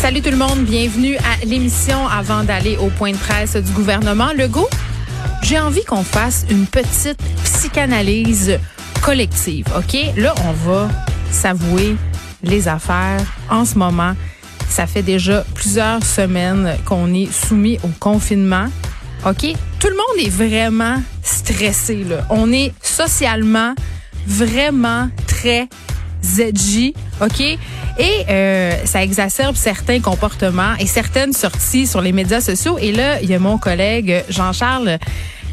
Salut tout le monde, bienvenue à l'émission avant d'aller au point de presse du gouvernement Legault. J'ai envie qu'on fasse une petite psychanalyse collective, OK? Là, on va s'avouer les affaires en ce moment. Ça fait déjà plusieurs semaines qu'on est soumis au confinement. OK? Tout le monde est vraiment stressé. Là. On est socialement vraiment très ZJ, OK? Et euh, ça exacerbe certains comportements et certaines sorties sur les médias sociaux. Et là, il y a mon collègue Jean-Charles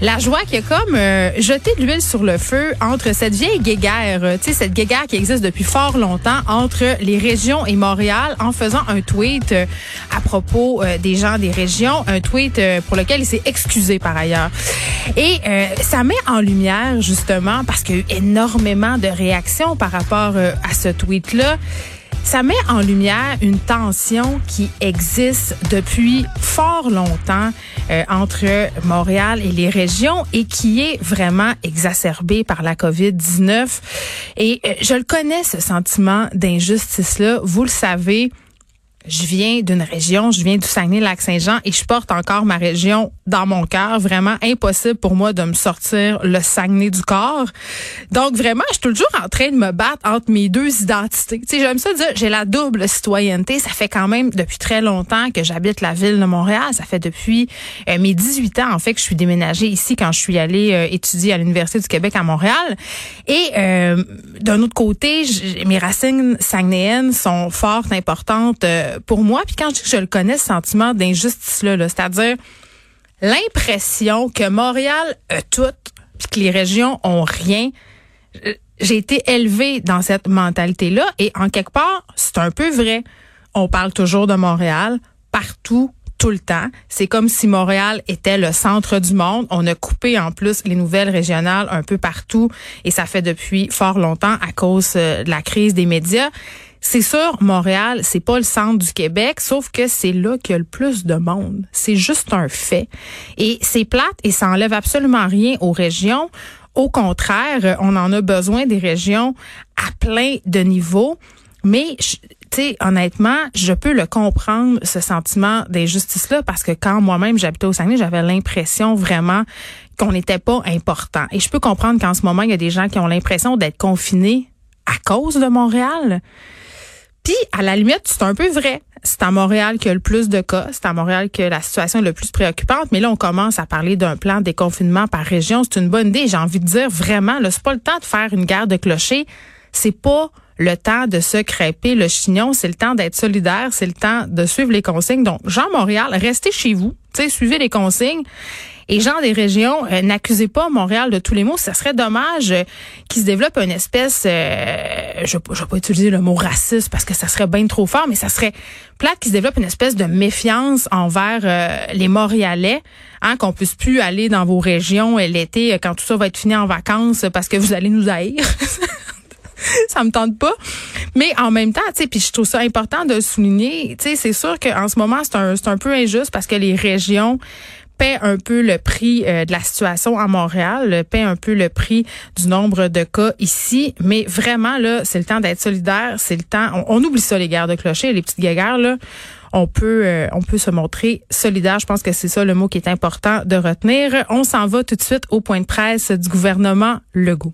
la joie qui a comme euh, jeté de l'huile sur le feu entre cette vieille guéguerre, euh, tu sais cette guéguerre qui existe depuis fort longtemps entre les régions et Montréal en faisant un tweet euh, à propos des gens des régions, un tweet pour lequel il s'est excusé par ailleurs. Et ça met en lumière justement parce qu'il y a eu énormément de réactions par rapport à ce tweet là ça met en lumière une tension qui existe depuis fort longtemps euh, entre Montréal et les régions et qui est vraiment exacerbée par la COVID-19. Et euh, je le connais, ce sentiment d'injustice-là. Vous le savez je viens d'une région, je viens du Saguenay-Lac-Saint-Jean et je porte encore ma région dans mon cœur. Vraiment impossible pour moi de me sortir le Saguenay du corps. Donc vraiment, je suis toujours en train de me battre entre mes deux identités. Tu sais, j'aime ça dire, j'ai la double citoyenneté. Ça fait quand même depuis très longtemps que j'habite la ville de Montréal. Ça fait depuis euh, mes 18 ans, en fait, que je suis déménagée ici quand je suis allée euh, étudier à l'Université du Québec à Montréal. Et euh, d'un autre côté, mes racines saguenayennes sont fortes, importantes pour moi. Puis quand je je le connais, ce sentiment d'injustice-là, -là, cest à dire l'impression que Montréal a tout, puis que les régions ont rien. J'ai été élevée dans cette mentalité-là et en quelque part, c'est un peu vrai. On parle toujours de Montréal partout, tout le temps. C'est comme si Montréal était le centre du monde. On a coupé en plus les nouvelles régionales un peu partout et ça fait depuis fort longtemps à cause euh, de la crise des médias. C'est sûr, Montréal, c'est pas le centre du Québec, sauf que c'est là qu'il y a le plus de monde. C'est juste un fait. Et c'est plate et ça enlève absolument rien aux régions. Au contraire, on en a besoin des régions à plein de niveaux. Mais, tu sais, honnêtement, je peux le comprendre, ce sentiment d'injustice-là, parce que quand moi-même j'habitais au Saguenay, j'avais l'impression vraiment qu'on n'était pas important. Et je peux comprendre qu'en ce moment, il y a des gens qui ont l'impression d'être confinés à cause de Montréal. Puis, à la limite, c'est un peu vrai. C'est à Montréal qu'il y a le plus de cas. C'est à Montréal que la situation est le plus préoccupante. Mais là, on commence à parler d'un plan de déconfinement par région. C'est une bonne idée. J'ai envie de dire vraiment, là, c'est pas le temps de faire une guerre de clochers. C'est pas le temps de se crêper le chignon, c'est le temps d'être solidaire, c'est le temps de suivre les consignes. Donc, Jean Montréal, restez chez vous, suivez les consignes. Et gens des régions, euh, n'accusez pas Montréal de tous les mots. Ça serait dommage euh, qu'il se développe une espèce, euh, je ne vais pas utiliser le mot raciste parce que ça serait bien trop fort, mais ça serait plate qu'il se développe une espèce de méfiance envers les Montréalais, hein, qu'on puisse plus aller dans vos régions l'été quand tout ça va être fini en vacances parce que vous allez nous haïr. ça me tente pas. Mais en même temps, tu sais, puis je trouve ça important de souligner, tu sais, c'est sûr qu'en ce moment, c'est un, c'est un peu injuste parce que les régions paient un peu le prix euh, de la situation à Montréal, paient un peu le prix du nombre de cas ici. Mais vraiment, là, c'est le temps d'être solidaire. C'est le temps. On, oublie ça, les guerres de clocher, les petites guerres, là. On peut, euh, on peut se montrer solidaire. Je pense que c'est ça le mot qui est important de retenir. On s'en va tout de suite au point de presse du gouvernement Legault.